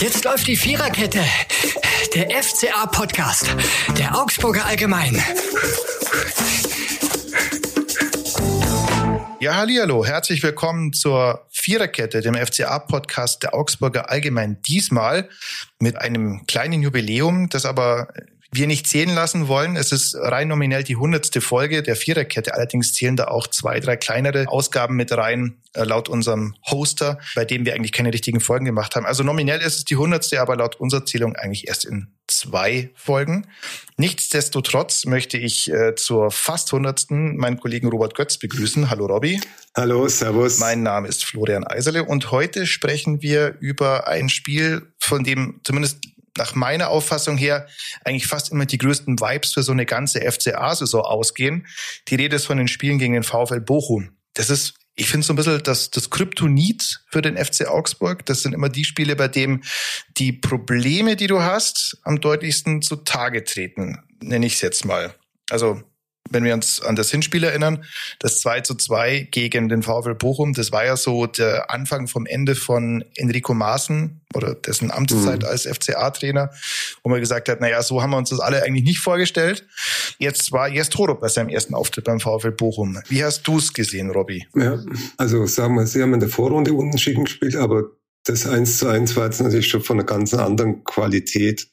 Jetzt läuft die Viererkette. Der FCA-Podcast. Der Augsburger Allgemein. Ja, hallo, herzlich willkommen zur Viererkette, dem FCA-Podcast der Augsburger Allgemein. Diesmal mit einem kleinen Jubiläum, das aber wir nicht zählen lassen wollen. Es ist rein nominell die hundertste Folge der Viererkette. Allerdings zählen da auch zwei, drei kleinere Ausgaben mit rein, äh, laut unserem Hoster, bei dem wir eigentlich keine richtigen Folgen gemacht haben. Also nominell ist es die hundertste, aber laut unserer Zählung eigentlich erst in zwei Folgen. Nichtsdestotrotz möchte ich äh, zur fast hundertsten meinen Kollegen Robert Götz begrüßen. Hallo Robby. Hallo, Servus. Mein Name ist Florian Eiserle und heute sprechen wir über ein Spiel, von dem zumindest nach meiner Auffassung her eigentlich fast immer die größten Vibes für so eine ganze FCA-Saison ausgehen. Die Rede ist von den Spielen gegen den VfL Bochum. Das ist ich finde so ein bisschen das, das Kryptonit für den FC Augsburg. Das sind immer die Spiele, bei denen die Probleme, die du hast, am deutlichsten zutage treten, nenne ich es jetzt mal. Also wenn wir uns an das Hinspiel erinnern, das 2 zu 2 gegen den VfL Bochum, das war ja so der Anfang vom Ende von Enrico Maaßen oder dessen Amtszeit mhm. als FCA-Trainer, wo man gesagt hat, naja, so haben wir uns das alle eigentlich nicht vorgestellt. Jetzt war Jes Torup bei seinem ersten Auftritt beim VfL Bochum. Wie hast du es gesehen, Robby? Ja, also sagen wir, sie haben in der Vorrunde unentschieden gespielt, aber das 1 zu 1 war jetzt natürlich schon von einer ganz anderen Qualität,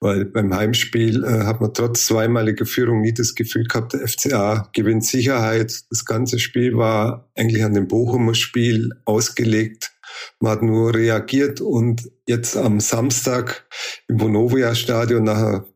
weil beim Heimspiel äh, hat man trotz zweimaliger Führung nie das Gefühl gehabt, der FCA gewinnt Sicherheit. Das ganze Spiel war eigentlich an dem Bochumer Spiel ausgelegt. Man hat nur reagiert und jetzt am Samstag im Vonovia Stadion nachher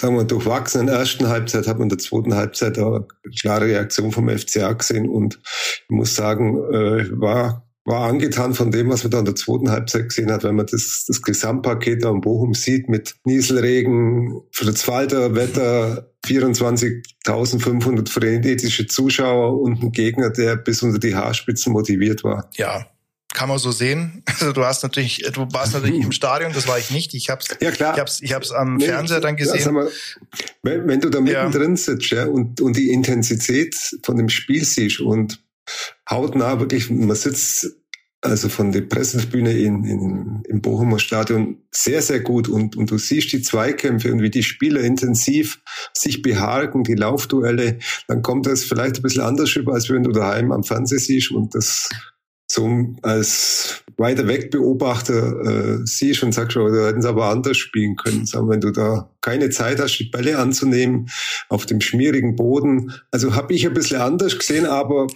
sagen wir, durchwachsenen ersten Halbzeit hat man in der zweiten Halbzeit eine klare Reaktion vom FCA gesehen und ich muss sagen, äh, war war angetan von dem, was man da in der zweiten Halbzeit gesehen hat, wenn man das, das Gesamtpaket da in Bochum sieht mit Nieselregen, Fritz-Walter, Wetter, 24.500 frenetische Zuschauer und ein Gegner, der bis unter die Haarspitzen motiviert war. Ja, kann man so sehen. Also du hast natürlich, du warst natürlich im Stadion, das war ich nicht. Ich hab's, ja, klar. ich hab's, ich hab's am nee, Fernseher dann gesehen. Ja, mal, wenn, wenn, du da mittendrin ja. sitzt ja, und, und die Intensität von dem Spiel siehst und hautnah wirklich, man sitzt also von der Pressetribüne in, in, im Bochumer Stadion sehr, sehr gut und, und du siehst die Zweikämpfe und wie die Spieler intensiv sich behaken, die Laufduelle, dann kommt das vielleicht ein bisschen anders über, als wenn du daheim am Fernseher siehst und das so als weiter weg Beobachter äh, siehst und sagst, oh, da hätten sie aber anders spielen können. Sagen, wenn du da keine Zeit hast, die Bälle anzunehmen auf dem schmierigen Boden. Also habe ich ein bisschen anders gesehen, aber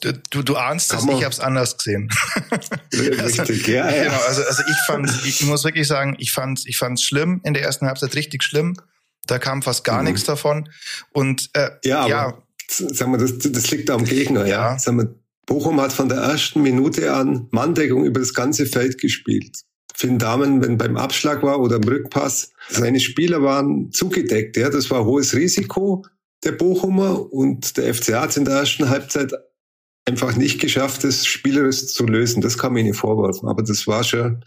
du, du ahnst es, ich habe es anders gesehen. Richtig, ja, ja. Genau, also, also ich fand, ich muss wirklich sagen, ich fand ich fand's schlimm in der ersten Halbzeit richtig schlimm. Da kam fast gar mhm. nichts davon. Und äh, ja, ja. Aber, sagen wir, das, das liegt da am Gegner, ja. ja. Sagen wir, Bochum hat von der ersten Minute an Manndeckung über das ganze Feld gespielt. Finn Damen, wenn beim Abschlag war oder im Rückpass, seine Spieler waren zugedeckt. Ja, das war hohes Risiko der Bochumer und der FCA hat in der ersten Halbzeit einfach nicht geschafft, das spielerisch zu lösen. Das kann man ihnen vorwerfen. Aber das war schon,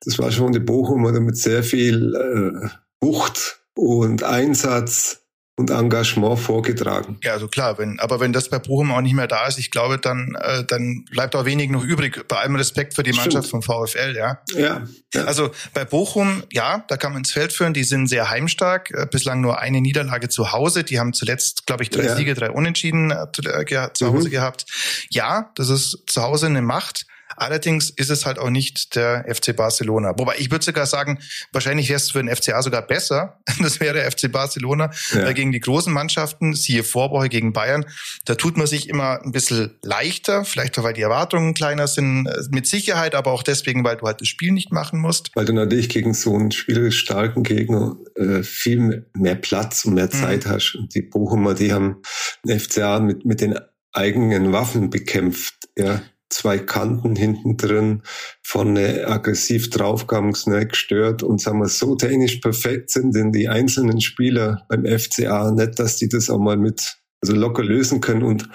das war schon die Bochum oder mit sehr viel äh, Wucht und Einsatz und Engagement vorgetragen. Ja, also klar, wenn, aber wenn das bei Bochum auch nicht mehr da ist, ich glaube, dann, äh, dann bleibt auch wenig noch übrig, bei allem Respekt für die Mannschaft Stimmt. vom VfL, ja? ja. Ja. Also bei Bochum, ja, da kann man ins Feld führen, die sind sehr heimstark, äh, bislang nur eine Niederlage zu Hause, die haben zuletzt, glaube ich, drei ja. Siege, drei Unentschieden äh, zu, äh, zu Hause mhm. gehabt. Ja, das ist zu Hause eine Macht, Allerdings ist es halt auch nicht der FC Barcelona. Wobei ich würde sogar sagen, wahrscheinlich wäre es für den FCA sogar besser. Das wäre der FC Barcelona ja. gegen die großen Mannschaften, siehe Vorwoche gegen Bayern. Da tut man sich immer ein bisschen leichter, vielleicht auch, weil die Erwartungen kleiner sind, äh, mit Sicherheit, aber auch deswegen, weil du halt das Spiel nicht machen musst. Weil du natürlich gegen so einen spielerisch starken Gegner äh, viel mehr Platz und mehr mhm. Zeit mhm. hast. Und die Bochumer, die haben den FCA mit, mit den eigenen Waffen bekämpft. Ja zwei Kanten hinten drin, vorne aggressiv draufgegangen, schnell gestört und sagen wir so technisch perfekt sind denn die einzelnen Spieler beim FCA nicht, dass die das auch mal mit also locker lösen können und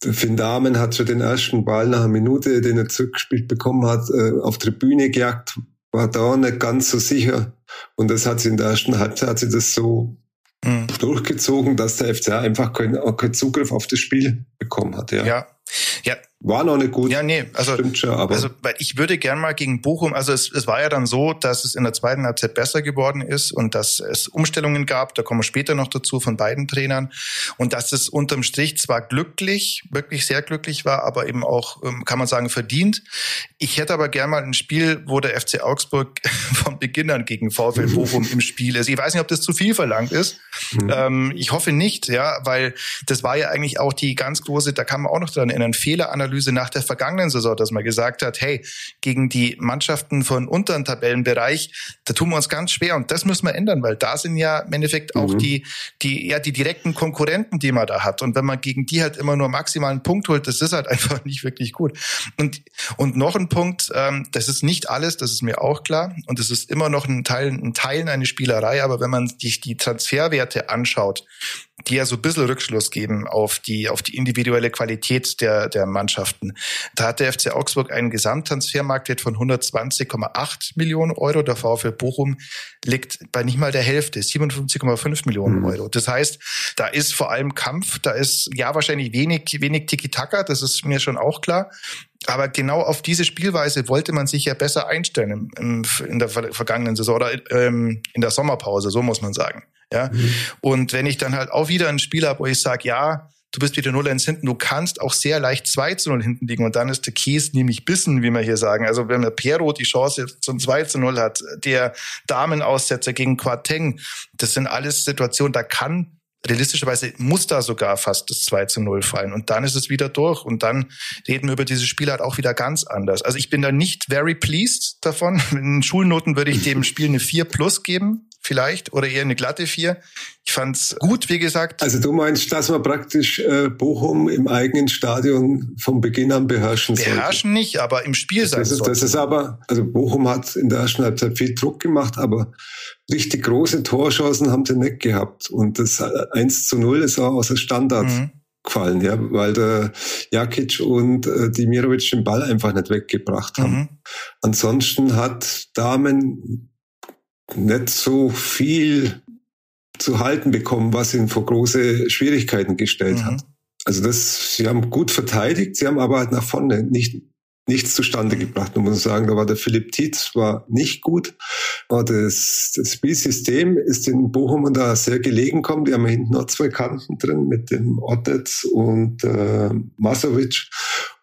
Finn Dahmen hat schon den ersten Ball nach einer Minute, den er zurückgespielt bekommen hat, äh, auf Tribüne gejagt, war da nicht ganz so sicher. Und das hat sie in der ersten Halbzeit hat sie das so mhm. durchgezogen, dass der FCA einfach keinen, keinen Zugriff auf das Spiel bekommen hat. Ja. ja. Ja, war noch nicht gut. Ja, nee, also, schon, aber also weil ich würde gern mal gegen Bochum, also es, es war ja dann so, dass es in der zweiten Halbzeit besser geworden ist und dass es Umstellungen gab, da kommen wir später noch dazu von beiden Trainern und dass es unterm Strich zwar glücklich, wirklich sehr glücklich war, aber eben auch, ähm, kann man sagen, verdient. Ich hätte aber gern mal ein Spiel, wo der FC Augsburg von Beginn an gegen VfL Bochum im Spiel ist. Ich weiß nicht, ob das zu viel verlangt ist. Mhm. Ähm, ich hoffe nicht, ja, weil das war ja eigentlich auch die ganz große, da kann man auch noch dran erinnern, Fehleranalyse Analyse nach der vergangenen Saison, dass man gesagt hat, hey, gegen die Mannschaften von unteren Tabellenbereich, da tun wir uns ganz schwer und das müssen wir ändern, weil da sind ja im Endeffekt auch mhm. die, die, ja, die direkten Konkurrenten, die man da hat. Und wenn man gegen die halt immer nur maximalen Punkt holt, das ist halt einfach nicht wirklich gut. Und, und noch ein Punkt, ähm, das ist nicht alles, das ist mir auch klar. Und es ist immer noch ein Teil, ein Teil eine Spielerei, aber wenn man sich die Transferwerte anschaut, die ja so ein bisschen Rückschluss geben auf die, auf die individuelle Qualität der, der Mannschaften. Da hat der FC Augsburg einen Gesamttransfermarktwert von 120,8 Millionen Euro. Der VfL Bochum liegt bei nicht mal der Hälfte, 57,5 Millionen mhm. Euro. Das heißt, da ist vor allem Kampf, da ist ja wahrscheinlich wenig, wenig Tiki-Taka, das ist mir schon auch klar. Aber genau auf diese Spielweise wollte man sich ja besser einstellen in der vergangenen Saison oder ähm, in der Sommerpause, so muss man sagen. Ja. Mhm. Und wenn ich dann halt auch wieder ein Spiel habe, wo ich sage, ja, du bist wieder 0-1 hinten, du kannst auch sehr leicht 2 zu 0 hinten liegen und dann ist der Käse nämlich bissen, wie wir hier sagen. Also wenn der Pero die Chance zum 2 zu 0 hat, der Damenaussetzer gegen Quateng, das sind alles Situationen, da kann realistischerweise muss da sogar fast das 2 zu 0 fallen. Und dann ist es wieder durch. Und dann reden wir über dieses Spiel halt auch wieder ganz anders. Also ich bin da nicht very pleased davon. In Schulnoten würde ich dem Spiel eine 4 plus geben vielleicht oder eher eine glatte 4. Ich fand's gut, wie gesagt. Also du meinst, dass man praktisch äh, Bochum im eigenen Stadion vom Beginn an beherrschen soll? Beherrschen sollte. nicht, aber im Spiel das sein ist, Das ist aber, also Bochum hat in der ersten Halbzeit viel Druck gemacht, aber richtig große Torchancen haben sie nicht gehabt. Und das 1 zu 0 ist auch aus der Standard. Mhm gefallen, ja, weil der Jakic und äh, Dimirovic den Ball einfach nicht weggebracht haben. Mhm. Ansonsten hat Damen nicht so viel zu halten bekommen, was ihn vor große Schwierigkeiten gestellt mhm. hat. Also das, sie haben gut verteidigt, sie haben aber halt nach vorne nicht, nichts zustande gebracht. Man muss sagen, da war der Philipp Tietz war nicht gut. Aber das, das Spielsystem ist in Bochum und da sehr gelegen gekommen. Die haben hinten noch zwei Kanten drin mit dem Ottetz und äh, Masovic.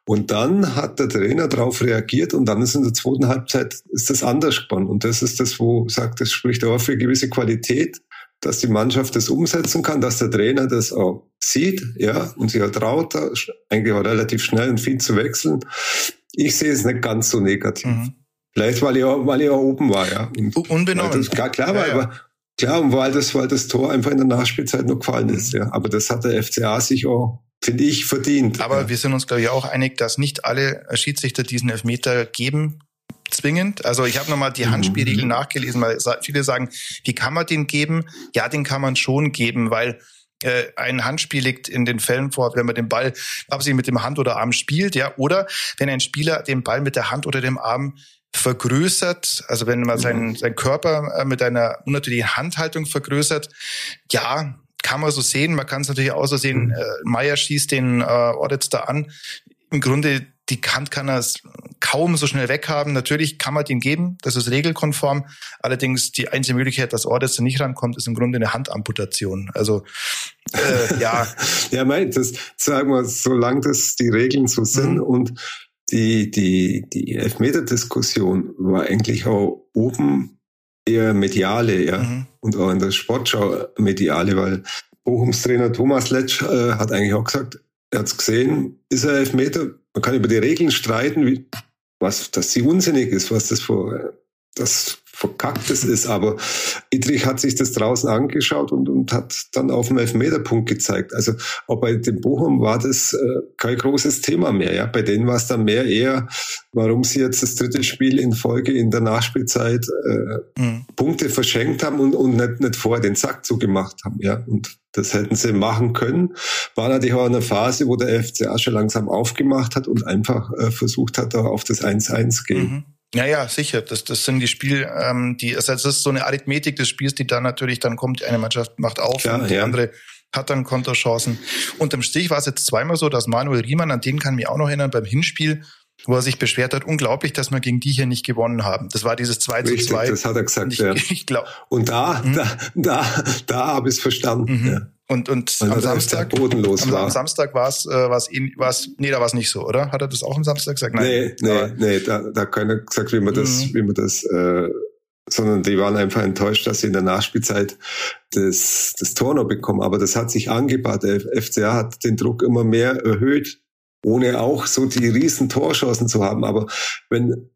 Und dann hat der Trainer darauf reagiert und dann ist in der zweiten Halbzeit ist das anders geworden. Und das ist das, wo sagt, das spricht auch für gewisse Qualität, dass die Mannschaft das umsetzen kann, dass der Trainer das auch sieht, ja, und sich auch traut, eigentlich auch relativ schnell und viel zu wechseln. Ich sehe es nicht ganz so negativ. Mhm. Vielleicht, weil ich, auch, weil ich auch oben war, ja. Und Unbenommen. Das, klar, klar ja, ja. aber klar, und weil das, weil das Tor einfach in der Nachspielzeit noch gefallen ist, ja. Aber das hat der FCA sich auch finde ich, verdient. Aber ja. wir sind uns, glaube ich, auch einig, dass nicht alle Schiedsrichter diesen Elfmeter geben zwingend. Also ich habe nochmal die mhm. Handspielregeln mhm. nachgelesen, weil viele sagen, wie kann man den geben? Ja, den kann man schon geben, weil äh, ein Handspiel liegt in den Fällen vor, wenn man den Ball absichtlich mit dem Hand oder Arm spielt, ja, oder wenn ein Spieler den Ball mit der Hand oder dem Arm vergrößert, also wenn man seinen, mhm. seinen Körper äh, mit einer unnatürlichen Handhaltung vergrößert, ja, kann man so sehen. Man kann es natürlich auch so sehen. Mhm. Äh, Meier schießt den äh, Ordets da an. Im Grunde, die Kant kann er kaum so schnell weghaben. Natürlich kann man den geben, das ist regelkonform. Allerdings die einzige Möglichkeit, dass Ordets da nicht rankommt, ist im Grunde eine Handamputation. Also äh, ja. ja, meint das sagen wir, solange das die Regeln so sind mhm. und die, die, die Elfmeter-Diskussion war eigentlich auch oben eher mediale, ja. Mhm. Und auch in der Sportschau mediale, weil Bochums Trainer Thomas Letsch äh, hat eigentlich auch gesagt, er hat's gesehen, ist er Elfmeter. Man kann über die Regeln streiten, wie, was, dass sie unsinnig ist, was das für, das verkacktes ist, aber Idrich hat sich das draußen angeschaut und, und hat dann auf dem Elfmeterpunkt gezeigt. Also auch bei dem Bochum war das äh, kein großes Thema mehr. Ja, Bei denen war es dann mehr eher, warum sie jetzt das dritte Spiel in Folge in der Nachspielzeit äh, mhm. Punkte verschenkt haben und, und nicht, nicht vorher den Sack zugemacht haben. Ja, und das hätten sie machen können. War natürlich auch eine Phase, wo der FCA schon langsam aufgemacht hat und einfach äh, versucht hat, da auf das 1-1 gehen. Mhm. Ja, ja, sicher. Das, das sind die Spiel, ähm, die, also das ist so eine Arithmetik des Spiels, die dann natürlich dann kommt, eine Mannschaft macht auf Klar, und die ja. andere hat dann Konterchancen. Unterm Strich war es jetzt zweimal so, dass Manuel Riemann, an den kann ich mich auch noch erinnern, beim Hinspiel wo er sich beschwert hat, unglaublich, dass wir gegen die hier nicht gewonnen haben. Das war dieses 2 zu 2. Das hat er gesagt, ich, ja. Ich glaub, und da, mhm. da, da, da habe ich es verstanden. Mhm. Ja. Und, und am Samstag, bodenlos am, war. am Samstag war es, äh, war's ihn, war's, nee, da war es nicht so, oder? Hat er das auch am Samstag gesagt? Nein. Nee, nee, nee, da, da hat keiner gesagt, wie man das, mhm. wie man das, äh, sondern die waren einfach enttäuscht, dass sie in der Nachspielzeit das, das Tor noch bekommen. Aber das hat sich angebahnt. Der FCA hat den Druck immer mehr erhöht, ohne auch so die riesen Torchancen zu haben. Aber wenn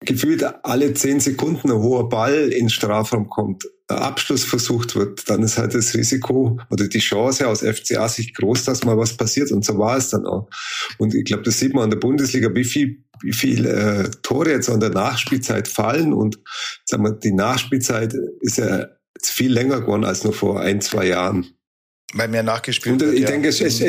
gefühlt alle zehn Sekunden ein hoher Ball ins Strafraum kommt, Abschluss versucht wird, dann ist halt das Risiko oder die Chance aus FCA sich groß, dass mal was passiert. Und so war es dann auch. Und ich glaube, das sieht man an der Bundesliga, wie viel, wie viel äh, Tore jetzt an der Nachspielzeit fallen. Und sagen wir, die Nachspielzeit ist ja viel länger geworden als nur vor ein, zwei Jahren. Weil mehr nachgespielt und, wird. Ich ja. denke, es, es,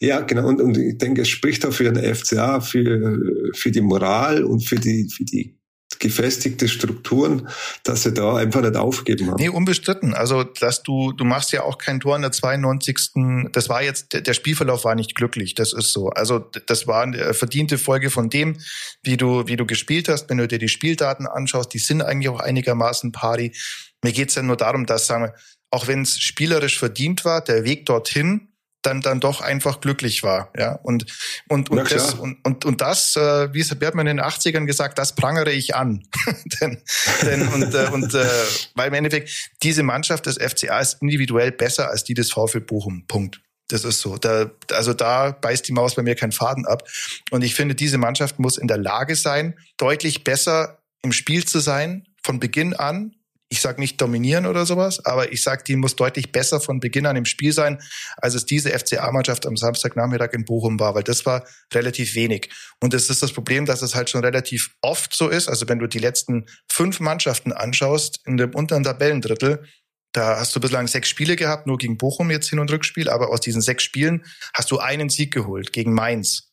ja, genau. Und, und ich denke, es spricht auch für den FCA, für, für die Moral und für die, für die gefestigte Strukturen, dass sie da einfach nicht aufgeben haben. Nee, unbestritten. Also, dass du, du machst ja auch kein Tor in der 92. Das war jetzt, der Spielverlauf war nicht glücklich. Das ist so. Also, das war eine verdiente Folge von dem, wie du, wie du gespielt hast. Wenn du dir die Spieldaten anschaust, die sind eigentlich auch einigermaßen pari. Mir geht's ja nur darum, dass, sagen wir, auch wenn es spielerisch verdient war, der Weg dorthin dann dann doch einfach glücklich war, ja und und und das und, und und das, äh, wie es hat man in den 80ern gesagt, das prangere ich an, denn, denn und äh, und äh, weil im Endeffekt diese Mannschaft des FCA ist individuell besser als die des VfL Bochum, Punkt. Das ist so. Da, also da beißt die Maus bei mir keinen Faden ab. Und ich finde, diese Mannschaft muss in der Lage sein, deutlich besser im Spiel zu sein, von Beginn an, ich sage nicht dominieren oder sowas, aber ich sage, die muss deutlich besser von Beginn an im Spiel sein, als es diese FCA-Mannschaft am Samstagnachmittag in Bochum war, weil das war relativ wenig. Und es ist das Problem, dass es halt schon relativ oft so ist. Also wenn du die letzten fünf Mannschaften anschaust in dem unteren Tabellendrittel, da hast du bislang sechs Spiele gehabt, nur gegen Bochum jetzt Hin- und Rückspiel, aber aus diesen sechs Spielen hast du einen Sieg geholt gegen Mainz.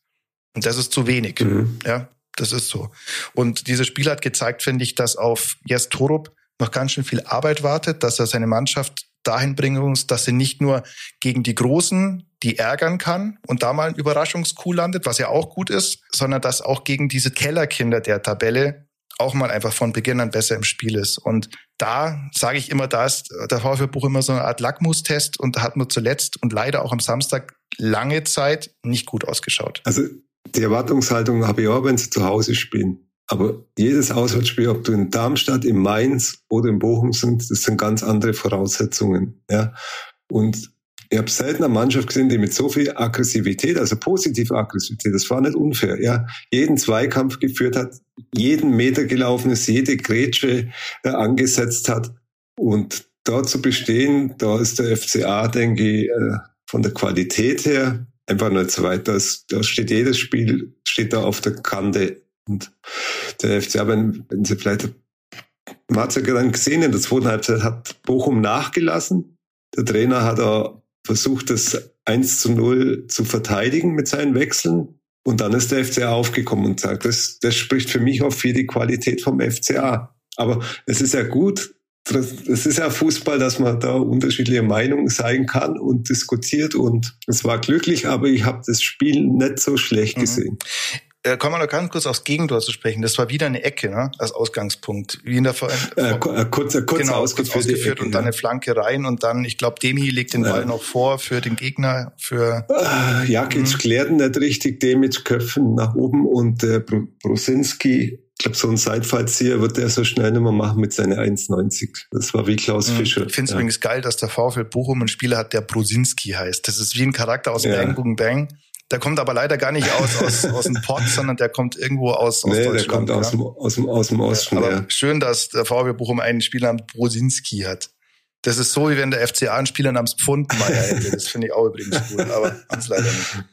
Und das ist zu wenig. Mhm. Ja, das ist so. Und dieses Spiel hat gezeigt, finde ich, dass auf Jes Torup noch ganz schön viel Arbeit wartet, dass er seine Mannschaft dahin bringen muss, dass sie nicht nur gegen die Großen die ärgern kann und da mal ein Überraschungskuh landet, was ja auch gut ist, sondern dass auch gegen diese Kellerkinder der Tabelle auch mal einfach von Beginn an besser im Spiel ist. Und da sage ich immer, da ist der VfB Buch immer so eine Art Lackmustest und hat man zuletzt und leider auch am Samstag lange Zeit nicht gut ausgeschaut. Also die Erwartungshaltung habe ich auch, wenn sie zu Hause spielen. Aber jedes Auswärtsspiel, ob du in Darmstadt, in Mainz oder in Bochum sind, das sind ganz andere Voraussetzungen. Ja. Und ich habe selten eine Mannschaft gesehen, die mit so viel Aggressivität, also positive Aggressivität, das war nicht unfair, ja, jeden Zweikampf geführt hat, jeden Meter gelaufen ist, jede Grätsche äh, angesetzt hat. Und da zu bestehen, da ist der FCA, denke ich, äh, von der Qualität her einfach nicht so weit. Da steht jedes Spiel, steht da auf der Kante und der FCA, wenn, wenn sie vielleicht, man hat es ja gerade gesehen, in der zweiten Halbzeit hat Bochum nachgelassen. Der Trainer hat auch versucht, das 1 zu 0 zu verteidigen mit seinen Wechseln. Und dann ist der FCA aufgekommen und sagt, das, das spricht für mich auch für die Qualität vom FCA. Aber es ist ja gut, es ist ja Fußball, dass man da unterschiedliche Meinungen sein kann und diskutiert und es war glücklich, aber ich habe das Spiel nicht so schlecht mhm. gesehen. Äh, kommen wir noch ganz kurz aufs Gegentor zu sprechen. Das war wieder eine Ecke, ne, als Ausgangspunkt. Wie in der Vor äh, äh, kurz, äh, kurz, genau, ausgeführt, ausgeführt und dann eine Flanke rein und dann, ich glaube, Demi legt den Ball noch vor für den Gegner. Für äh, Jakic mhm. klärt nicht richtig, Demic Köpfen nach oben und äh, Brosinski ich glaube, so ein Seitfallzieher wird er so schnell nicht mehr machen mit seiner 1,90. Das war wie Klaus mhm. Fischer. Ich finde es ja. übrigens geil, dass der VfL Bochum einen Spieler hat, der Brosinski heißt. Das ist wie ein Charakter aus ja. Bang Boom Bang. Der kommt aber leider gar nicht aus, aus, aus dem Pott, sondern der kommt irgendwo aus, aus nee, Deutschland. der kommt aus, dem, aus, dem, aus dem Osten. Ja, aber ja. schön, dass der VW Bochum einen Spieler namens Brosinski hat. Das ist so, wie wenn der FCA einen Spieler namens Pfundmeier hätte. Das finde ich auch übrigens cool, aber ganz leider nicht.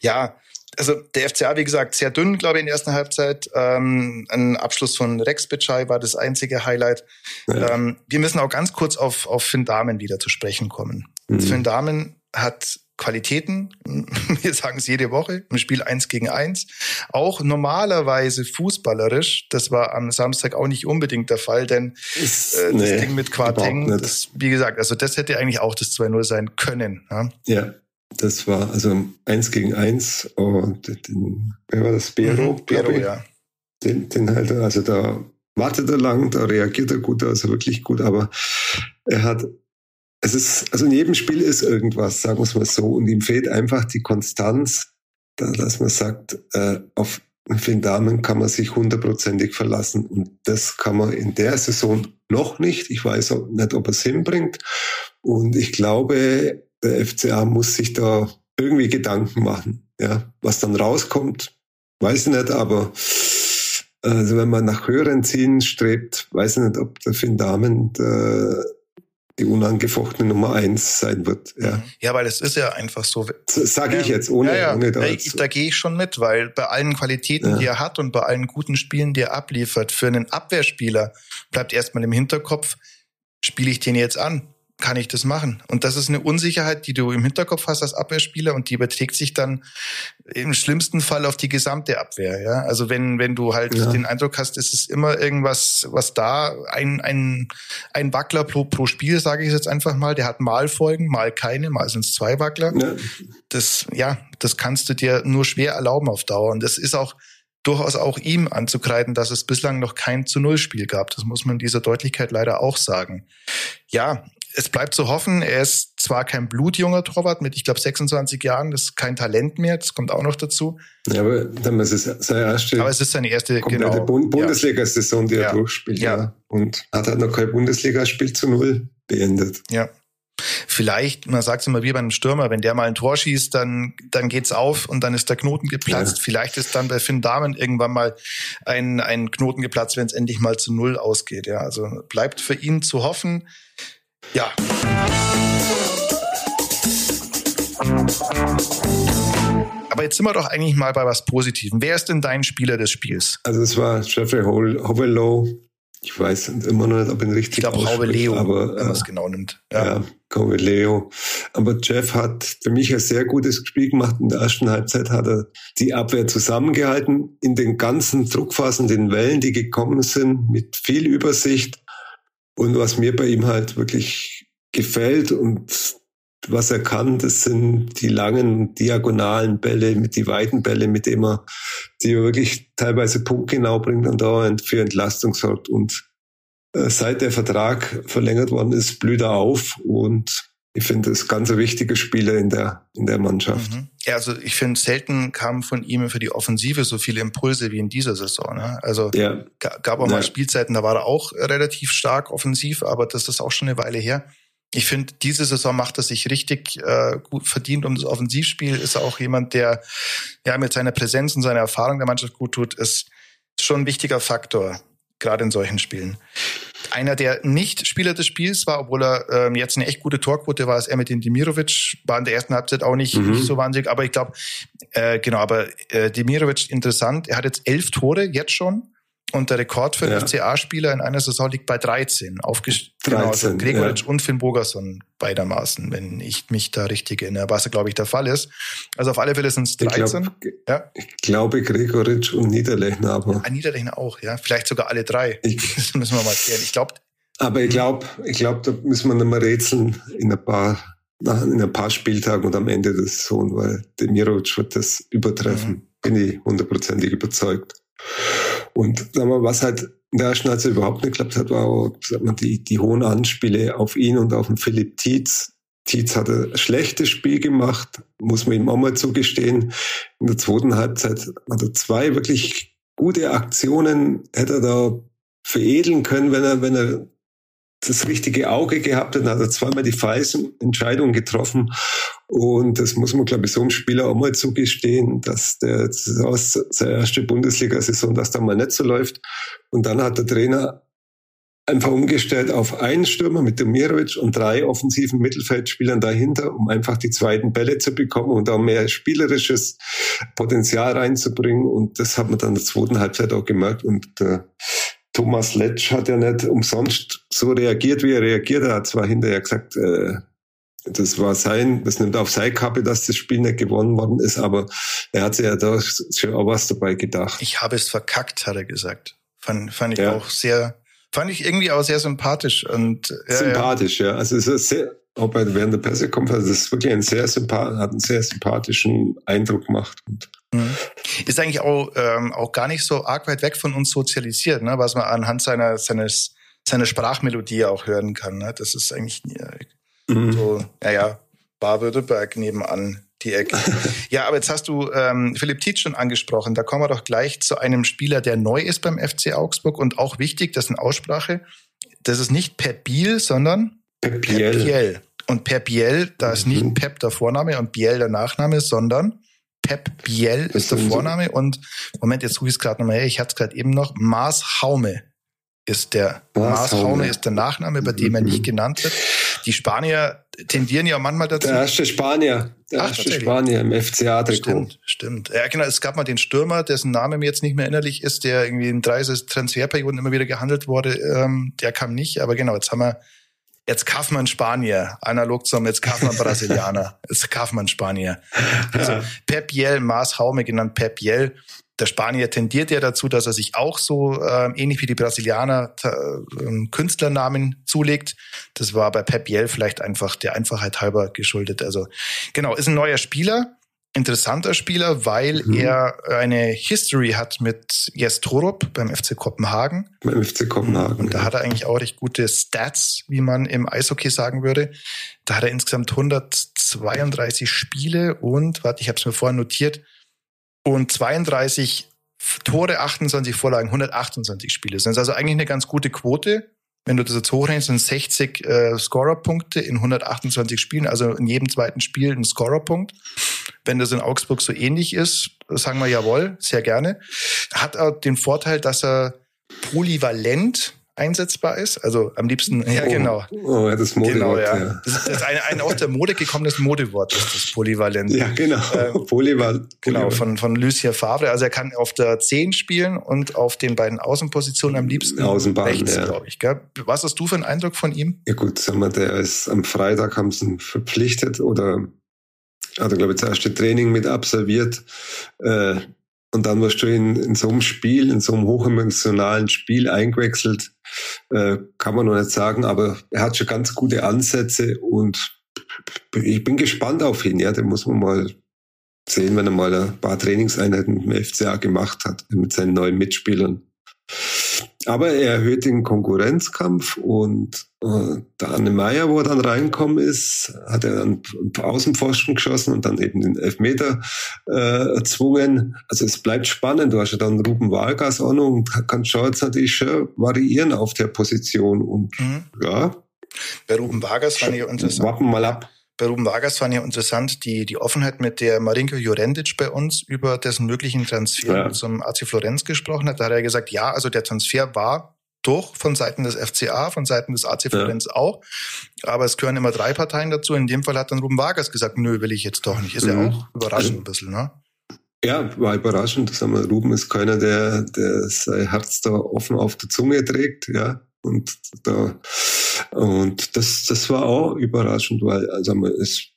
Ja, also der FCA, wie gesagt, sehr dünn, glaube ich, in der ersten Halbzeit. Ähm, ein Abschluss von Rex Bitschei war das einzige Highlight. Ja. Ähm, wir müssen auch ganz kurz auf, auf Finn Dahmen wieder zu sprechen kommen. Mhm. Finn Dahmen hat Qualitäten. Wir sagen es jede Woche im Spiel eins gegen eins. Auch normalerweise fußballerisch. Das war am Samstag auch nicht unbedingt der Fall, denn ist, äh, das nee, Ding mit Quarteng, das, wie gesagt, also das hätte eigentlich auch das 2-0 sein können. Ja? ja. Das war also eins gegen eins und den, wer war das? Bero? Mhm, Bero, ja. Den, den halt, also da wartet er lang, da reagiert er gut, also wirklich gut, aber er hat es ist, also in jedem Spiel ist irgendwas, sagen wir es mal so, und ihm fehlt einfach die Konstanz, dass man sagt, äh, auf Finn Damen kann man sich hundertprozentig verlassen und das kann man in der Saison noch nicht. Ich weiß auch nicht, ob er es hinbringt und ich glaube, der FCA muss sich da irgendwie Gedanken machen. Ja, was dann rauskommt, weiß ich nicht, aber also wenn man nach höheren Zielen strebt, weiß ich nicht, ob der Finn Damen äh, die unangefochtene Nummer eins sein wird. Ja, ja weil es ist ja einfach so. Sage ich jetzt, ohne, ja, ja. ohne da, ich, da gehe ich schon mit, weil bei allen Qualitäten, ja. die er hat und bei allen guten Spielen, die er abliefert, für einen Abwehrspieler bleibt erstmal im Hinterkopf, spiele ich den jetzt an? Kann ich das machen? Und das ist eine Unsicherheit, die du im Hinterkopf hast als Abwehrspieler und die überträgt sich dann im schlimmsten Fall auf die gesamte Abwehr. Ja? Also wenn, wenn du halt ja. den Eindruck hast, es ist immer irgendwas, was da, ein, ein, ein Wackler pro, pro Spiel, sage ich jetzt einfach mal, der hat mal Folgen, mal keine, mal sind es zwei Wackler. Ja. Das, ja, das kannst du dir nur schwer erlauben auf Dauer. Und das ist auch durchaus auch ihm anzukreiden, dass es bislang noch kein zu Null Spiel gab. Das muss man in dieser Deutlichkeit leider auch sagen. Ja, es bleibt zu hoffen, er ist zwar kein blutjunger Torwart mit, ich glaube, 26 Jahren, das ist kein Talent mehr, das kommt auch noch dazu. Ja, aber dann ist es seine erste, aber es ist seine erste genau, Bundesliga-Saison, die ja. er durchspielt. Ja. ja. Und hat halt noch kein Bundesligaspiel zu null beendet. Ja. Vielleicht, man sagt es immer wie bei einem Stürmer, wenn der mal ein Tor schießt, dann, dann geht's auf und dann ist der Knoten geplatzt. Ja. Vielleicht ist dann bei Finn Dahmen irgendwann mal ein, ein Knoten geplatzt, wenn es endlich mal zu Null ausgeht. Ja, also bleibt für ihn zu hoffen. Ja. Aber jetzt sind wir doch eigentlich mal bei was Positivem. Wer ist denn dein Spieler des Spiels? Also es war Jeffrey Hovelow. Ich weiß immer noch nicht, ob ihn richtig Ich glaube Hoveleo, aber, wenn man es äh, genau nimmt. Ja, ja. Aber Jeff hat für mich ein sehr gutes Spiel gemacht. In der ersten Halbzeit hat er die Abwehr zusammengehalten. In den ganzen Druckphasen, den Wellen, die gekommen sind, mit viel Übersicht und was mir bei ihm halt wirklich gefällt und was er kann, das sind die langen diagonalen Bälle, mit die weiten Bälle, mit denen er die er wirklich teilweise punktgenau bringt und dauernd für Entlastung sorgt. Und äh, seit der Vertrag verlängert worden ist, blüht er auf und ich finde, das ist ganz ein wichtiger Spieler in der, in der Mannschaft. Mhm. Ja, also ich finde, selten kamen von ihm für die Offensive so viele Impulse wie in dieser Saison. Ne? Also ja. gab auch mal ja. Spielzeiten, da war er auch relativ stark offensiv, aber das ist auch schon eine Weile her. Ich finde, diese Saison macht er sich richtig äh, gut verdient um das Offensivspiel. Ist auch jemand, der ja mit seiner Präsenz und seiner Erfahrung der Mannschaft gut tut, ist schon ein wichtiger Faktor, gerade in solchen Spielen. Einer der Nicht-Spieler des Spiels war, obwohl er ähm, jetzt eine echt gute Torquote war, ist er mit den Demirovic. War in der ersten Halbzeit auch nicht, mhm. nicht so wahnsinnig, aber ich glaube, äh, genau, aber äh, Demirovic interessant. Er hat jetzt elf Tore jetzt schon. Und der Rekord für ja. FCA-Spieler in einer Saison liegt bei 13. Aufgest 13 genau, also Gregoritsch ja. und Finn Bogerson beidermaßen, wenn ich mich da richtig erinnere, was ja, glaube ich, der Fall ist. Also auf alle Fälle sind es 13. Ich, glaub, ja. ich glaube Gregoritsch und Niederlechner aber. Ah, Niederlechner auch, ja. Vielleicht sogar alle drei. Ich, das müssen wir mal klären. Ich glaube. Aber ich glaube, ich glaube, da müssen wir noch mal rätseln in ein paar in ein paar Spieltagen und am Ende des Saison, weil Demirovic wird das übertreffen. Mhm. Bin ich hundertprozentig überzeugt. Und sagen wir, was halt in der ersten Halbzeit überhaupt nicht geklappt hat, war sag mal, die, die hohen Anspiele auf ihn und auf den Philipp Tietz. Tietz hat ein schlechtes Spiel gemacht, muss man ihm auch mal zugestehen. In der zweiten Halbzeit hat er zwei wirklich gute Aktionen, hätte er da veredeln können, wenn er, wenn er das richtige Auge gehabt hat, hat er zweimal die falschen Entscheidungen getroffen. Und das muss man, glaube ich, so einem Spieler auch mal zugestehen, dass der aus seine erste Bundesliga-Saison, dass da mal nicht so läuft. Und dann hat der Trainer einfach umgestellt auf einen Stürmer mit Demirovic und drei offensiven Mittelfeldspielern dahinter, um einfach die zweiten Bälle zu bekommen und auch mehr spielerisches Potenzial reinzubringen. Und das hat man dann in der zweiten Halbzeit auch gemerkt. Und äh, Thomas Letsch hat ja nicht umsonst so reagiert, wie er reagiert. Er hat zwar hinterher gesagt, äh, das war sein, das nimmt auf seine Kappe, dass das Spiel nicht gewonnen worden ist, aber er hat sich ja da schon auch was dabei gedacht. Ich habe es verkackt, hat er gesagt. Fand, fand ich ja. auch sehr, fand ich irgendwie auch sehr sympathisch und ja, sympathisch, ja. ja. Also es ist sehr, auch bei während der Pressekonferenz, das ist wirklich ein sehr sympath hat einen sehr sympathischen Eindruck gemacht. Mhm. Ist eigentlich auch ähm, auch gar nicht so arg weit weg von uns sozialisiert, ne? was man anhand seiner seines seiner Sprachmelodie auch hören kann. Ne? Das ist eigentlich äh, Mhm. So, naja, Baden-Württemberg nebenan die Ecke. ja, aber jetzt hast du ähm, Philipp Tietz schon angesprochen. Da kommen wir doch gleich zu einem Spieler, der neu ist beim FC Augsburg und auch wichtig, das ist eine Aussprache. Das ist nicht Pep Biel, sondern Pep Biel. Und Pep Biel, da ist nicht mhm. Pep der Vorname und Biel der Nachname, sondern Pep Biel ist der Vorname und Moment, jetzt suche ich es gerade nochmal her, ich hatte es gerade eben noch, Mars Haume ist der Maßhaume ist der Nachname, bei dem er nicht genannt wird. Die Spanier tendieren ja manchmal dazu. Der erste Spanier, der Ach, erste Spanier im FCA-Trikot. Stimmt, stimmt. Ja, genau. Es gab mal den Stürmer, dessen Name mir jetzt nicht mehr innerlich ist, der irgendwie in drei Transferperioden immer wieder gehandelt wurde. Ähm, der kam nicht, aber genau, jetzt haben wir Jetzt kauft man Spanier, analog zum jetzt kauft man Brasilianer, jetzt kauft man Spanier. Also Pep Biel, Mars Haume genannt Pep Biel, der Spanier tendiert ja dazu, dass er sich auch so äh, ähnlich wie die Brasilianer äh, Künstlernamen zulegt. Das war bei Pep Biel vielleicht einfach der Einfachheit halber geschuldet. Also genau, ist ein neuer Spieler, interessanter Spieler, weil mhm. er eine History hat mit Jes Torup beim FC Kopenhagen. Beim FC Kopenhagen. Und da ja. hat er eigentlich auch recht gute Stats, wie man im Eishockey sagen würde. Da hat er insgesamt 132 Spiele und, warte, ich habe es mir vorher notiert, und 32 Tore, 28 Vorlagen, 128 Spiele. Das ist also eigentlich eine ganz gute Quote. Wenn du das jetzt hochrechnest, sind 60 äh, Scorerpunkte in 128 Spielen, also in jedem zweiten Spiel ein Scorerpunkt. Wenn das in Augsburg so ähnlich ist, sagen wir jawohl, sehr gerne. Hat auch den Vorteil, dass er polyvalent einsetzbar ist. Also am liebsten, ja oh, genau. Oh, das Modewort. Genau, ja. ja. Das ist ein, ein aus der Mode gekommenes Modewort, ist das Polyvalent. Ja, genau. Ähm, Polyval genau, von, von Lucien Favre. Also er kann auf der 10 spielen und auf den beiden Außenpositionen am liebsten Außenbahn, rechts, ja. glaube ich. Gell? Was hast du für einen Eindruck von ihm? Ja gut, sagen wir, der ist am Freitag haben sie ihn verpflichtet oder hat er, glaube ich, das erste Training mit absolviert. Äh, und dann wirst du in, in so einem Spiel, in so einem hochemotionalen Spiel eingewechselt, äh, kann man noch nicht sagen, aber er hat schon ganz gute Ansätze und ich bin gespannt auf ihn. Ja, den muss man mal sehen, wenn er mal ein paar Trainingseinheiten im FCA gemacht hat mit seinen neuen Mitspielern. Aber er erhöht den Konkurrenzkampf und äh, der Anne Meyer, wo er dann reinkommen ist, hat er dann Außenpfosten geschossen und dann eben den Elfmeter äh, erzwungen. Also es bleibt spannend. Du hast ja dann Ruben Vargas auch noch und kannst schon jetzt natürlich schon variieren auf der Position und mhm. ja. Bei Ruben Vargas fand ich interessant. Warten mal ab bei Ruben Vargas fand ja interessant die, die Offenheit, mit der Marinko Jurendic bei uns über dessen möglichen Transfer ja. zum AC Florenz gesprochen hat. Da hat er gesagt, ja, also der Transfer war durch von Seiten des FCA, von Seiten des AC Florenz ja. auch. Aber es gehören immer drei Parteien dazu. In dem Fall hat dann Ruben Vargas gesagt, nö, will ich jetzt doch nicht. Ist mhm. ja auch überraschend ein bisschen, ne? Ja, war überraschend. Sagen wir, Ruben ist keiner, der, der sein Herz da offen auf der Zunge trägt, ja. Und da, und das, das war auch überraschend, weil, also es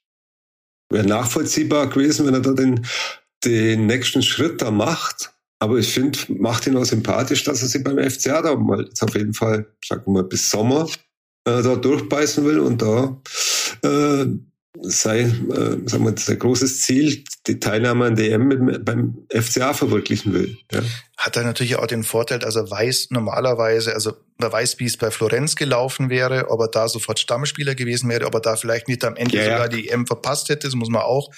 wäre nachvollziehbar gewesen, wenn er da den, den nächsten Schritt da macht. Aber ich finde, macht ihn auch sympathisch, dass er sich beim FCA da mal jetzt auf jeden Fall, sagen wir mal, bis Sommer äh, da durchbeißen will und da äh, sei, äh, sagen wir, sein großes Ziel, die Teilnahme an DM beim FCA verwirklichen will. Ja. Hat er natürlich auch den Vorteil, dass er weiß normalerweise, also er weiß, wie es bei Florenz gelaufen wäre, ob er da sofort Stammspieler gewesen wäre, ob er da vielleicht nicht am Ende ja, sogar ja. die EM verpasst hätte, das muss man auch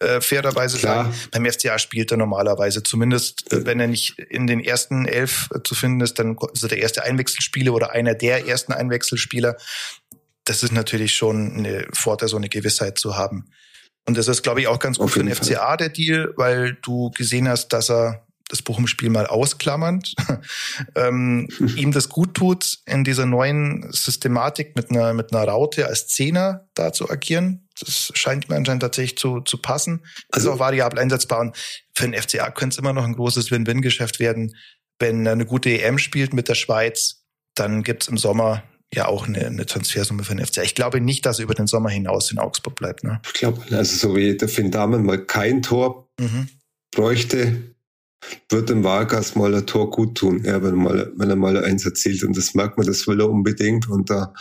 äh, fairerweise Klar. sagen. Beim FCA spielt er normalerweise, zumindest äh, wenn er nicht in den ersten elf zu finden ist, dann ist er der erste Einwechselspieler oder einer der ersten Einwechselspieler das ist natürlich schon eine Vorteil, so eine Gewissheit zu haben. Und das ist, glaube ich, auch ganz gut für den Fall. FCA der Deal, weil du gesehen hast, dass er das Bochum-Spiel mal ausklammernd, ähm, ihm das gut tut, in dieser neuen Systematik mit einer, mit einer Raute als Zehner da zu agieren. Das scheint mir anscheinend tatsächlich zu, zu passen. Also ist auch variabel einsetzbar. Und für den FCA könnte es immer noch ein großes Win-Win-Geschäft werden. Wenn er eine gute EM spielt mit der Schweiz, dann gibt's im Sommer ja auch eine, eine Transfersumme für den FC. Ich glaube nicht, dass er über den Sommer hinaus in Augsburg bleibt. Ne? Ich glaube, also so wie der Finn Dahmen mal kein Tor mhm. bräuchte, wird dem Vargas mal ein Tor gut tun, ja, wenn, er mal, wenn er mal eins erzielt. Und das merkt man, das will er unbedingt. Und da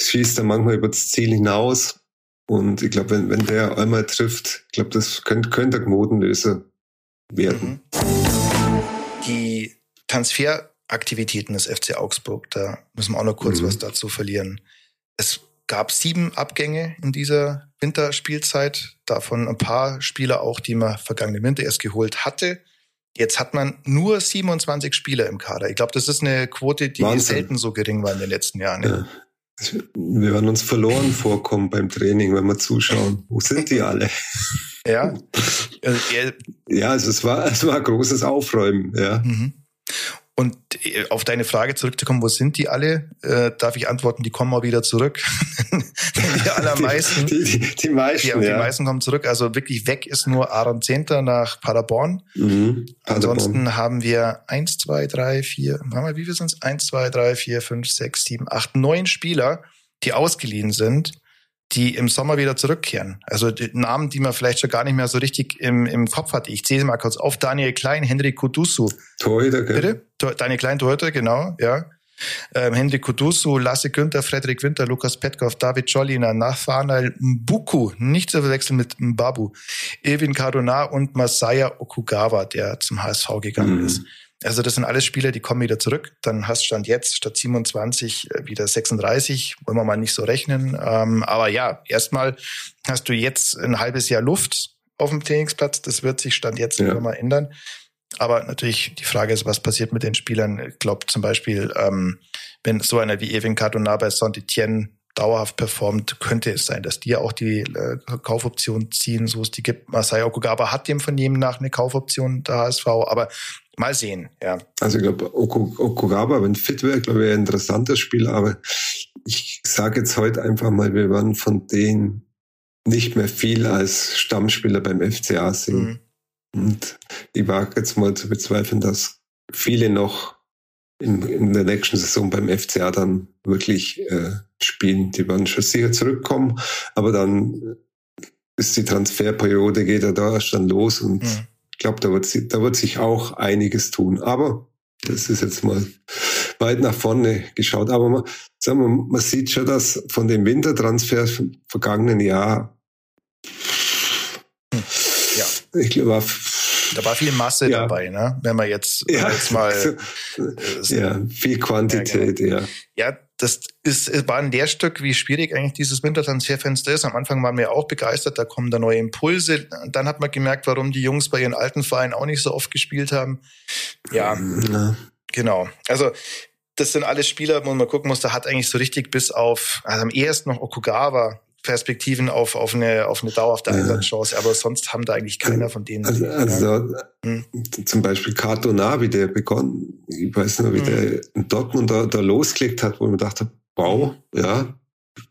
schießt er manchmal über das Ziel hinaus. Und ich glaube, wenn, wenn der einmal trifft, ich glaube, das könnte, könnte ein Knotenlöser werden. Mhm. Die Transferaktivitäten des FC Augsburg, da müssen wir auch noch kurz mhm. was dazu verlieren. Es gab sieben Abgänge in dieser Winterspielzeit, davon ein paar Spieler auch, die man vergangene Winter erst geholt hatte. Jetzt hat man nur 27 Spieler im Kader. Ich glaube, das ist eine Quote, die Wahnsinn. selten so gering war in den letzten Jahren. Ja. Wir werden uns verloren vorkommen beim Training, wenn wir zuschauen. Wo sind die alle? Ja. Ja, also es war, es war ein großes Aufräumen, ja. Mhm. Und äh, auf deine Frage zurückzukommen, wo sind die alle? Äh, darf ich antworten, die kommen mal wieder zurück. die allermeisten. Die, die, die, die meisten. Die, ja. meisten kommen zurück. Also wirklich weg ist nur Aaron Zehntner nach Paderborn. Mhm, Paderborn. Ansonsten haben wir eins, zwei, drei, vier, mal, wie viel sind es? Eins, zwei, drei, vier, fünf, sechs, sieben, acht, neun Spieler, die ausgeliehen sind die im Sommer wieder zurückkehren. Also die Namen, die man vielleicht schon gar nicht mehr so richtig im, im Kopf hat. Ich zähle sie mal kurz auf. Daniel Klein, Henrik Kudusu. Torhüter, gell? Bitte? Daniel Klein, Torhüter, genau, ja. Ähm, Henrik Kudusu, Lasse Günther, Frederik Winter, Lukas Petkov, David Jolina, Nathanael Mbuku, nicht zu verwechseln mit Mbabu, Evin Cardona und Masaya Okugawa, der zum HSV gegangen mhm. ist. Also das sind alles Spieler, die kommen wieder zurück. Dann hast Stand jetzt statt 27 äh, wieder 36. Wollen wir mal nicht so rechnen. Ähm, aber ja, erstmal hast du jetzt ein halbes Jahr Luft auf dem Trainingsplatz. Das wird sich Stand jetzt ja. mal ändern. Aber natürlich die Frage ist, was passiert mit den Spielern? Ich glaube zum Beispiel, ähm, wenn so einer wie Evin Cardona bei Saint-Etienne dauerhaft performt, könnte es sein, dass die auch die äh, Kaufoption ziehen, so es die gibt. Masai Okugawa hat dem von jedem nach eine Kaufoption der HSV, aber mal sehen, ja. Also ich glaube, Okugawa, wenn fit wäre, glaube ich, wäre ein interessantes Spiel, aber ich sage jetzt heute einfach mal, wir werden von denen nicht mehr viel als Stammspieler beim FCA sehen. Mhm. Und ich wage jetzt mal zu bezweifeln, dass viele noch in, in der nächsten Saison beim FCA dann wirklich äh, spielen. Die werden schon sicher zurückkommen, aber dann ist die Transferperiode, geht ja da erst dann los und mhm. ich glaube, da wird, da wird sich auch einiges tun. Aber das ist jetzt mal weit nach vorne geschaut. Aber man, sagen wir, man sieht schon, dass von den Wintertransfers vom vergangenen Jahr, hm. ja. ich glaube, da war viel Masse ja. dabei, ne? Wenn man jetzt, ja. jetzt mal. Äh, ja, viel Quantität, ja. Genau. Ja, ja das ist, war ein Lehrstück, wie schwierig eigentlich dieses Wintertransferfenster ist. Am Anfang waren wir auch begeistert, da kommen da neue Impulse. Dann hat man gemerkt, warum die Jungs bei ihren alten Vereinen auch nicht so oft gespielt haben. Ja, ja. genau. Also das sind alles Spieler, wo man gucken muss, da hat eigentlich so richtig bis auf, also am ehesten noch Okugawa Perspektiven auf, auf, eine, auf eine dauerhafte Einsatzchance, aber sonst haben da eigentlich keiner von denen. Also, also hm. zum Beispiel Kato Navi, der begonnen, ich weiß noch, wie hm. der in Dortmund da, da losgelegt hat, wo man dachte, wow, ja,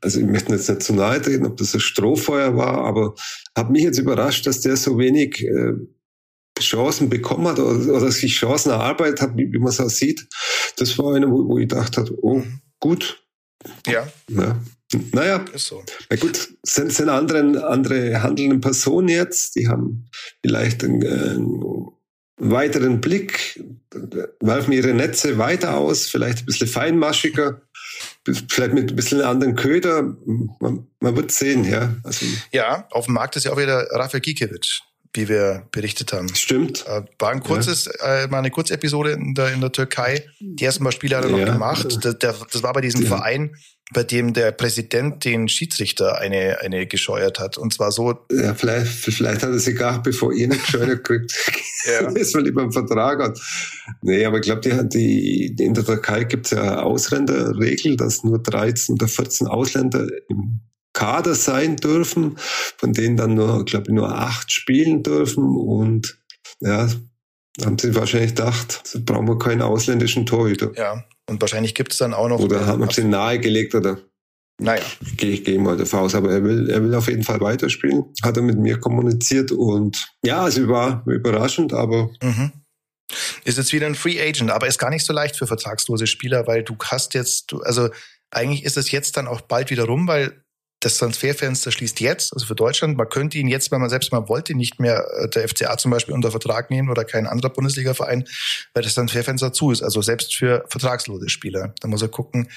also ich möchte jetzt nicht zu nahe treten, ob das ein Strohfeuer war, aber hat mich jetzt überrascht, dass der so wenig äh, Chancen bekommen hat oder, oder sich Chancen erarbeitet hat, wie, wie man es auch sieht. Das war eine, wo, wo ich dachte, oh, hm. gut. Ja. ja. Naja, ist so. Na gut, sind, sind andere, andere handelnde Personen jetzt, die haben vielleicht einen, einen weiteren Blick, werfen ihre Netze weiter aus, vielleicht ein bisschen feinmaschiger, vielleicht mit ein bisschen anderen Köder. Man, man wird sehen, ja. Also, ja, auf dem Markt ist ja auch wieder Rafael Gikiewicz wie wir berichtet haben. Stimmt. Äh, war ein kurzes, ja. äh, mal eine Kurzepisode in der, in der Türkei. Die ersten paar Spiele hat er noch ja. gemacht. Das, der, das war bei diesem ja. Verein, bei dem der Präsident den Schiedsrichter eine, eine gescheuert hat. Und zwar so. Ja, vielleicht, vielleicht hat er sich gar, bevor ihr nicht gescheuert kriegt, ja. ist man lieber einen Vertrag hat. Nee, aber ich glaube, die, die, in der Türkei gibt es ja Ausländerregel, dass nur 13 oder 14 Ausländer im Kader sein dürfen, von denen dann nur, glaube ich, nur acht spielen dürfen. Und ja, haben sie wahrscheinlich gedacht, so brauchen wir keinen ausländischen Torhüter. Ja, und wahrscheinlich gibt es dann auch noch. Oder haben sie nahegelegt oder naja. Gehe ich gehe mal davon aus, aber er will, er will auf jeden Fall weiterspielen. Hat er mit mir kommuniziert und ja, es war überraschend, aber. Mhm. Ist jetzt wieder ein Free Agent, aber ist gar nicht so leicht für vertragslose Spieler, weil du hast jetzt, also eigentlich ist es jetzt dann auch bald wieder rum, weil das Transferfenster schließt jetzt, also für Deutschland. Man könnte ihn jetzt, wenn man selbst mal wollte, nicht mehr äh, der FCA zum Beispiel unter Vertrag nehmen oder kein anderer Bundesliga-Verein, weil das Transferfenster zu ist. Also selbst für vertragslose Spieler. Da muss er gucken,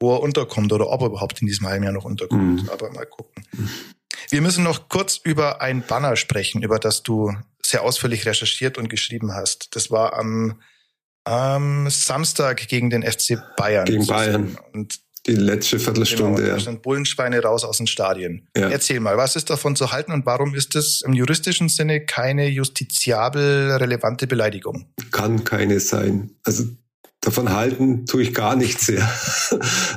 wo er unterkommt oder ob er überhaupt in diesem halben Jahr noch unterkommt. Mhm. Aber mal gucken. Wir müssen noch kurz über ein Banner sprechen, über das du sehr ausführlich recherchiert und geschrieben hast. Das war am, am Samstag gegen den FC Bayern. Gegen Bayern. Und die letzte Viertelstunde. Genau, da sind Bullenschweine raus aus den Stadien. Ja. Erzähl mal, was ist davon zu halten und warum ist es im juristischen Sinne keine justiziabel relevante Beleidigung? Kann keine sein. Also davon halten tue ich gar nichts sehr.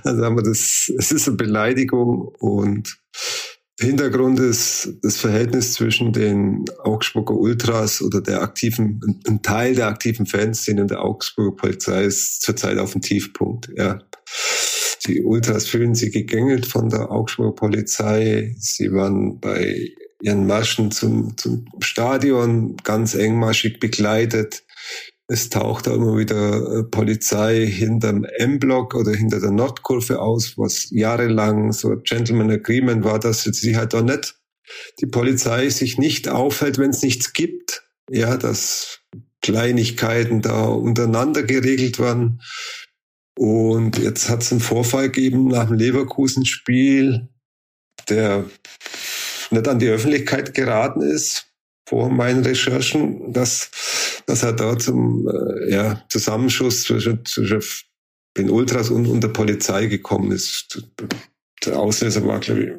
Also haben wir das, es ist eine Beleidigung und Hintergrund ist das Verhältnis zwischen den Augsburger Ultras oder der aktiven, ein Teil der aktiven Fanszene und der Augsburger Polizei ist zurzeit auf dem Tiefpunkt. Ja. Die Ultras fühlen sich gegängelt von der Augsburger Polizei. Sie waren bei ihren Marschen zum, zum Stadion ganz engmaschig begleitet. Es taucht da immer wieder äh, Polizei hinterm M-Block oder hinter der Nordkurve aus, was jahrelang so ein Gentleman Agreement war, dass sie halt da nicht die Polizei sich nicht aufhält, wenn es nichts gibt. Ja, dass Kleinigkeiten da untereinander geregelt werden. Und jetzt hat es einen Vorfall gegeben nach dem Leverkusen-Spiel, der nicht an die Öffentlichkeit geraten ist vor meinen Recherchen, dass, dass er da zum äh, ja, Zusammenschuss zwischen, zwischen den Ultras und, und der Polizei gekommen ist. Der Auslöser war, glaube ich,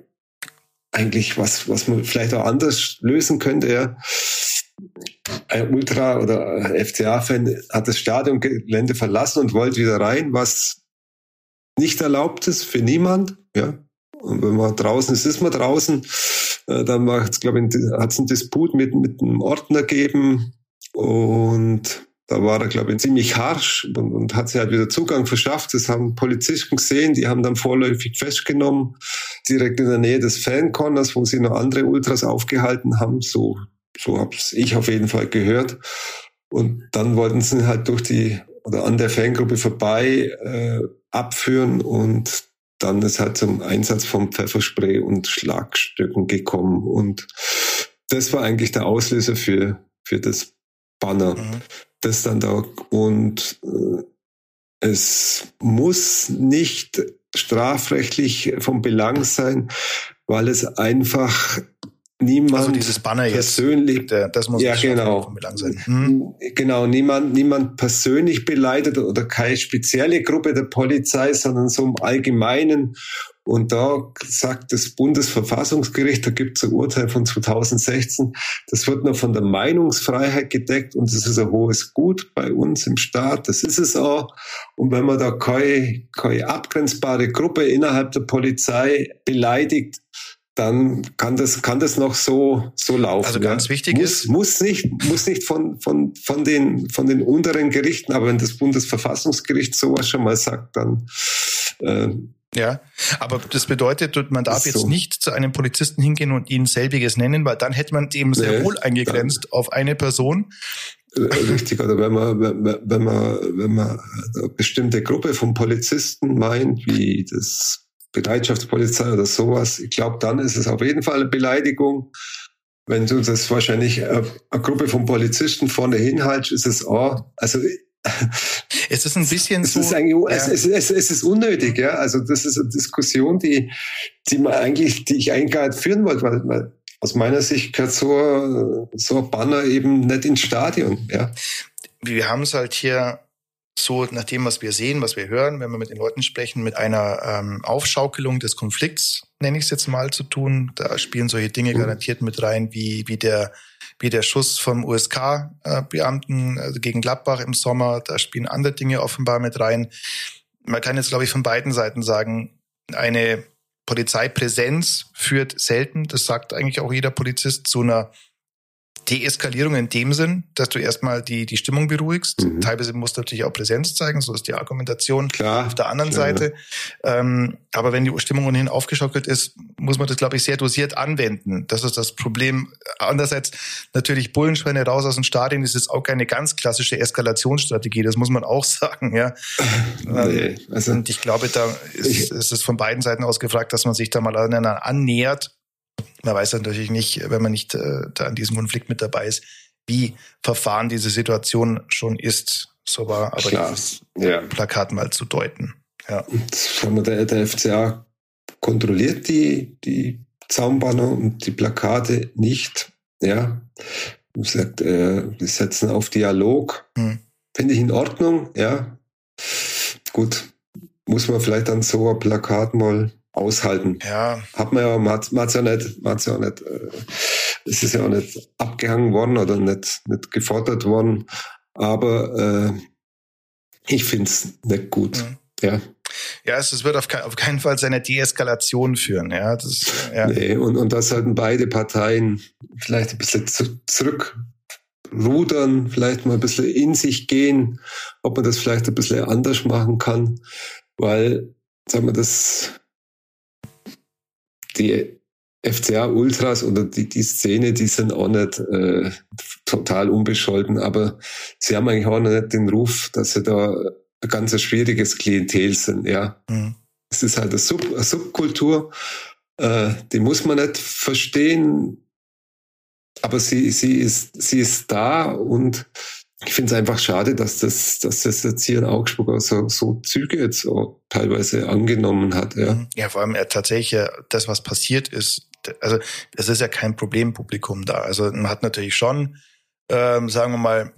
eigentlich was, was man vielleicht auch anders lösen könnte. Ja ein Ultra- oder FCA-Fan hat das Stadiongelände verlassen und wollte wieder rein, was nicht erlaubt ist für niemand. Ja. Und wenn man draußen ist, ist man draußen. Äh, dann macht's, glaube ich, hat es einen Disput mit, mit einem Ordner gegeben und da war er, glaube ich, ziemlich harsch und, und hat sich halt wieder Zugang verschafft. Das haben Polizisten gesehen, die haben dann vorläufig festgenommen, direkt in der Nähe des Fan-Corners, wo sie noch andere Ultras aufgehalten haben, so so habe ich auf jeden Fall gehört. Und dann wollten sie halt durch die oder an der Fangruppe vorbei äh, abführen und dann ist halt zum Einsatz von Pfefferspray und Schlagstücken gekommen. Und das war eigentlich der Auslöser für, für das Banner. Mhm. Das dann da und äh, es muss nicht strafrechtlich vom Belang sein, weil es einfach niemand also dieses Banner persönlich, jetzt, das muss ja genau, sein. Hm? genau, niemand, niemand persönlich beleidigt oder keine spezielle Gruppe der Polizei, sondern so im Allgemeinen. Und da sagt das Bundesverfassungsgericht, da gibt es ein Urteil von 2016, das wird nur von der Meinungsfreiheit gedeckt und das ist ein hohes Gut bei uns im Staat, das ist es auch. Und wenn man da keine, keine abgrenzbare Gruppe innerhalb der Polizei beleidigt, dann kann das, kann das noch so, so laufen. Also ganz ja. wichtig muss, ist. Muss nicht, muss nicht von, von, von den, von den unteren Gerichten, aber wenn das Bundesverfassungsgericht sowas schon mal sagt, dann, äh, ja, aber das bedeutet, man darf jetzt so. nicht zu einem Polizisten hingehen und ihn selbiges nennen, weil dann hätte man eben sehr nee, wohl eingegrenzt auf eine Person. Äh, richtig, oder wenn man, wenn man, wenn man eine bestimmte Gruppe von Polizisten meint, wie das Bereitschaftspolizei oder sowas, ich glaube, dann ist es auf jeden Fall eine Beleidigung. Wenn du das wahrscheinlich äh, eine Gruppe von Polizisten vorne hinhaltst, ist es auch, also es ist ein bisschen es so. Ist eigentlich, ja. es, es, es, ist unnötig, ja. Also das ist eine Diskussion, die, die man eigentlich, die ich eigentlich gar nicht führen wollte, weil, weil aus meiner Sicht gehört so, so ein Banner eben nicht ins Stadion, ja. Wir haben es halt hier so nach dem, was wir sehen, was wir hören, wenn wir mit den Leuten sprechen, mit einer ähm, Aufschaukelung des Konflikts, nenne ich es jetzt mal, zu tun. Da spielen solche Dinge mhm. garantiert mit rein, wie, wie der wie der Schuss vom USK-Beamten also gegen Gladbach im Sommer. Da spielen andere Dinge offenbar mit rein. Man kann jetzt, glaube ich, von beiden Seiten sagen, eine Polizeipräsenz führt selten, das sagt eigentlich auch jeder Polizist, zu einer Deeskalierung in dem Sinn, dass du erstmal die, die Stimmung beruhigst. Mhm. Teilweise musst du natürlich auch Präsenz zeigen, so ist die Argumentation klar, auf der anderen klar. Seite. Ähm, aber wenn die Stimmung ohnehin aufgeschockelt ist, muss man das, glaube ich, sehr dosiert anwenden. Das ist das Problem. Andererseits natürlich Bullenschweine raus aus dem Stadion, das ist auch keine ganz klassische Eskalationsstrategie, das muss man auch sagen. Ja. nee, also Und ich glaube, da ist, ist es von beiden Seiten aus gefragt, dass man sich da mal aneinander annähert man weiß natürlich nicht, wenn man nicht äh, da an diesem Konflikt mit dabei ist, wie verfahren diese Situation schon ist. So war aber Klar, dieses ja. Plakat mal zu deuten. Ja. Und der, der FCA kontrolliert die, die Zaunbanner und die Plakate nicht. Ja. Sagt, äh, wir setzen auf Dialog. Hm. Finde ich in Ordnung, ja. Gut. Muss man vielleicht dann so ein Plakat mal aushalten. Ja. Hat man ja, man hat es ja nicht, man hat's ja auch nicht, äh, es ist ja auch nicht abgehangen worden oder nicht, nicht gefordert worden. Aber äh, ich finde es nicht gut. Mhm. Ja. Ja, es, es wird auf, ke auf keinen Fall seine Deeskalation führen. Ja, das, ja. Nee, und, und da sollten beide Parteien vielleicht ein bisschen zu, zurückrudern, vielleicht mal ein bisschen in sich gehen, ob man das vielleicht ein bisschen anders machen kann, weil, sagen wir, das die FCA Ultras oder die, die Szene, die sind auch nicht äh, total unbescholten, aber sie haben eigentlich auch nicht den Ruf, dass sie da ein ganz schwieriges Klientel sind, ja. Mhm. Es ist halt eine, Sub, eine Subkultur, äh, die muss man nicht verstehen, aber sie, sie ist, sie ist da und ich finde es einfach schade, dass das, dass das jetzt hier in Augsburg so, so Züge jetzt auch teilweise angenommen hat. Ja, mhm. ja vor allem ja, tatsächlich das, was passiert ist, also es ist ja kein Problempublikum da. Also man hat natürlich schon, ähm, sagen wir mal,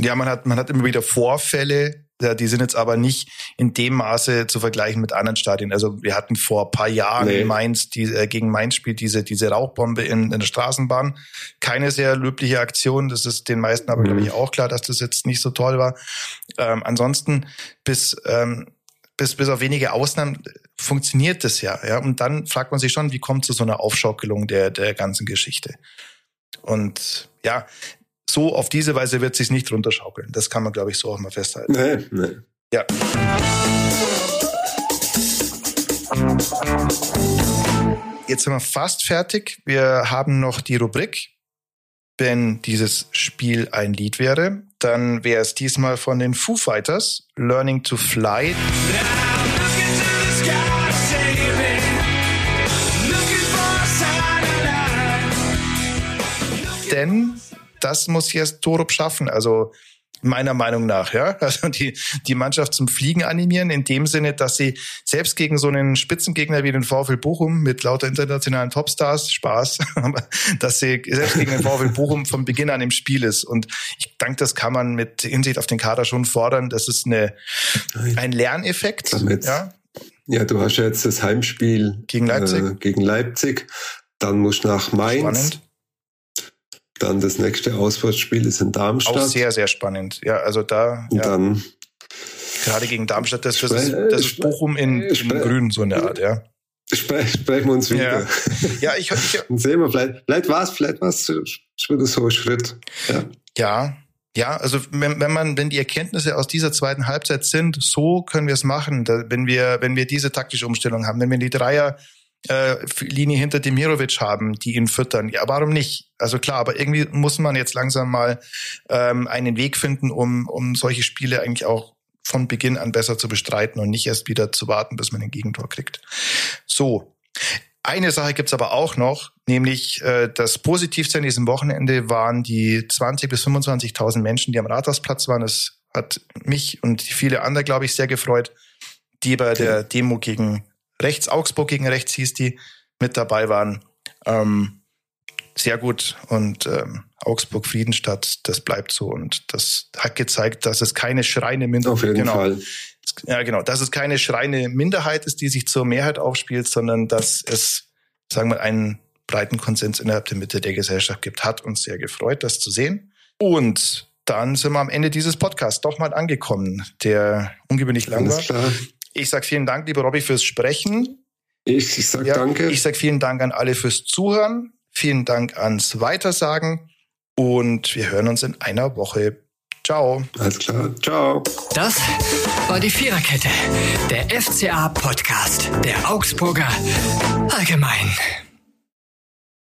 ja, man hat, man hat immer wieder Vorfälle, ja, die sind jetzt aber nicht in dem Maße zu vergleichen mit anderen Stadien. Also wir hatten vor paar Jahren nee. in Mainz, die, äh, gegen Mainz spielt diese, diese Rauchbombe in, in der Straßenbahn. Keine sehr löbliche Aktion. Das ist den meisten aber, mhm. glaube ich, auch klar, dass das jetzt nicht so toll war. Ähm, ansonsten bis, ähm, bis, bis auf wenige Ausnahmen funktioniert das ja, ja. Und dann fragt man sich schon, wie kommt zu so einer Aufschaukelung der, der ganzen Geschichte? Und ja, so auf diese Weise wird sich nicht runterschaukeln. Das kann man, glaube ich, so auch mal festhalten. Nee, nee. Ja. Jetzt sind wir fast fertig. Wir haben noch die Rubrik. Wenn dieses Spiel ein Lied wäre, dann wäre es diesmal von den Foo Fighters, Learning to Fly. Denn das muss jetzt Torup schaffen. Also meiner Meinung nach, ja. Also die, die Mannschaft zum Fliegen animieren, in dem Sinne, dass sie selbst gegen so einen Spitzengegner wie den VfL Bochum mit lauter internationalen Topstars, Spaß, dass sie selbst gegen den VfL Bochum von Beginn an im Spiel ist. Und ich denke, das kann man mit Hinsicht auf den Kader schon fordern. Das ist eine, ein Lerneffekt. Ja. ja, du hast ja jetzt das Heimspiel gegen Leipzig. Äh, gegen Leipzig. Dann musst du nach Mainz. Spannend. Dann das nächste Auswärtsspiel ist in Darmstadt. Auch sehr, sehr spannend. Ja, also da. Und ja. dann. Gerade gegen Darmstadt, das, das, ist, das ist Bochum in, in Grün, so eine Art, ja. sprechen wir uns wieder. Ja, ja ich, ich Und sehen wir, vielleicht, vielleicht war es, vielleicht war es schon so ein Schritt. Ja. ja, ja, also wenn, wenn man, wenn die Erkenntnisse aus dieser zweiten Halbzeit sind, so können wir es machen. Da, wenn wir, wenn wir diese taktische Umstellung haben, wenn wir die Dreier äh, Linie hinter Demirovic haben, die ihn füttern. Ja, warum nicht? Also klar, aber irgendwie muss man jetzt langsam mal ähm, einen Weg finden, um, um solche Spiele eigentlich auch von Beginn an besser zu bestreiten und nicht erst wieder zu warten, bis man ein Gegentor kriegt. So. Eine Sache gibt's aber auch noch, nämlich äh, das Positivste an diesem Wochenende waren die 20 bis 25.000 Menschen, die am Rathausplatz waren. Das hat mich und viele andere, glaube ich, sehr gefreut, die bei der Demo gegen rechts, Augsburg gegen rechts hieß die, mit dabei waren. Ähm, sehr gut. Und ähm, Augsburg Friedenstadt, das bleibt so. Und das hat gezeigt, dass es keine schreine Minderheit Auf jeden genau, Fall. Ja, genau. Dass es keine schreine Minderheit ist, die sich zur Mehrheit aufspielt, sondern dass es, sagen wir, einen breiten Konsens innerhalb der Mitte der Gesellschaft gibt. Hat uns sehr gefreut, das zu sehen. Und dann sind wir am Ende dieses Podcasts doch mal angekommen, der ungewöhnlich lang war. Klar. Ich sage vielen Dank, lieber Robby, fürs Sprechen. Ich, ich sage ja, danke. Ich sage vielen Dank an alle fürs Zuhören. Vielen Dank ans Weitersagen und wir hören uns in einer Woche. Ciao. Alles klar. Ciao. Das war die Viererkette, der FCA-Podcast der Augsburger Allgemein.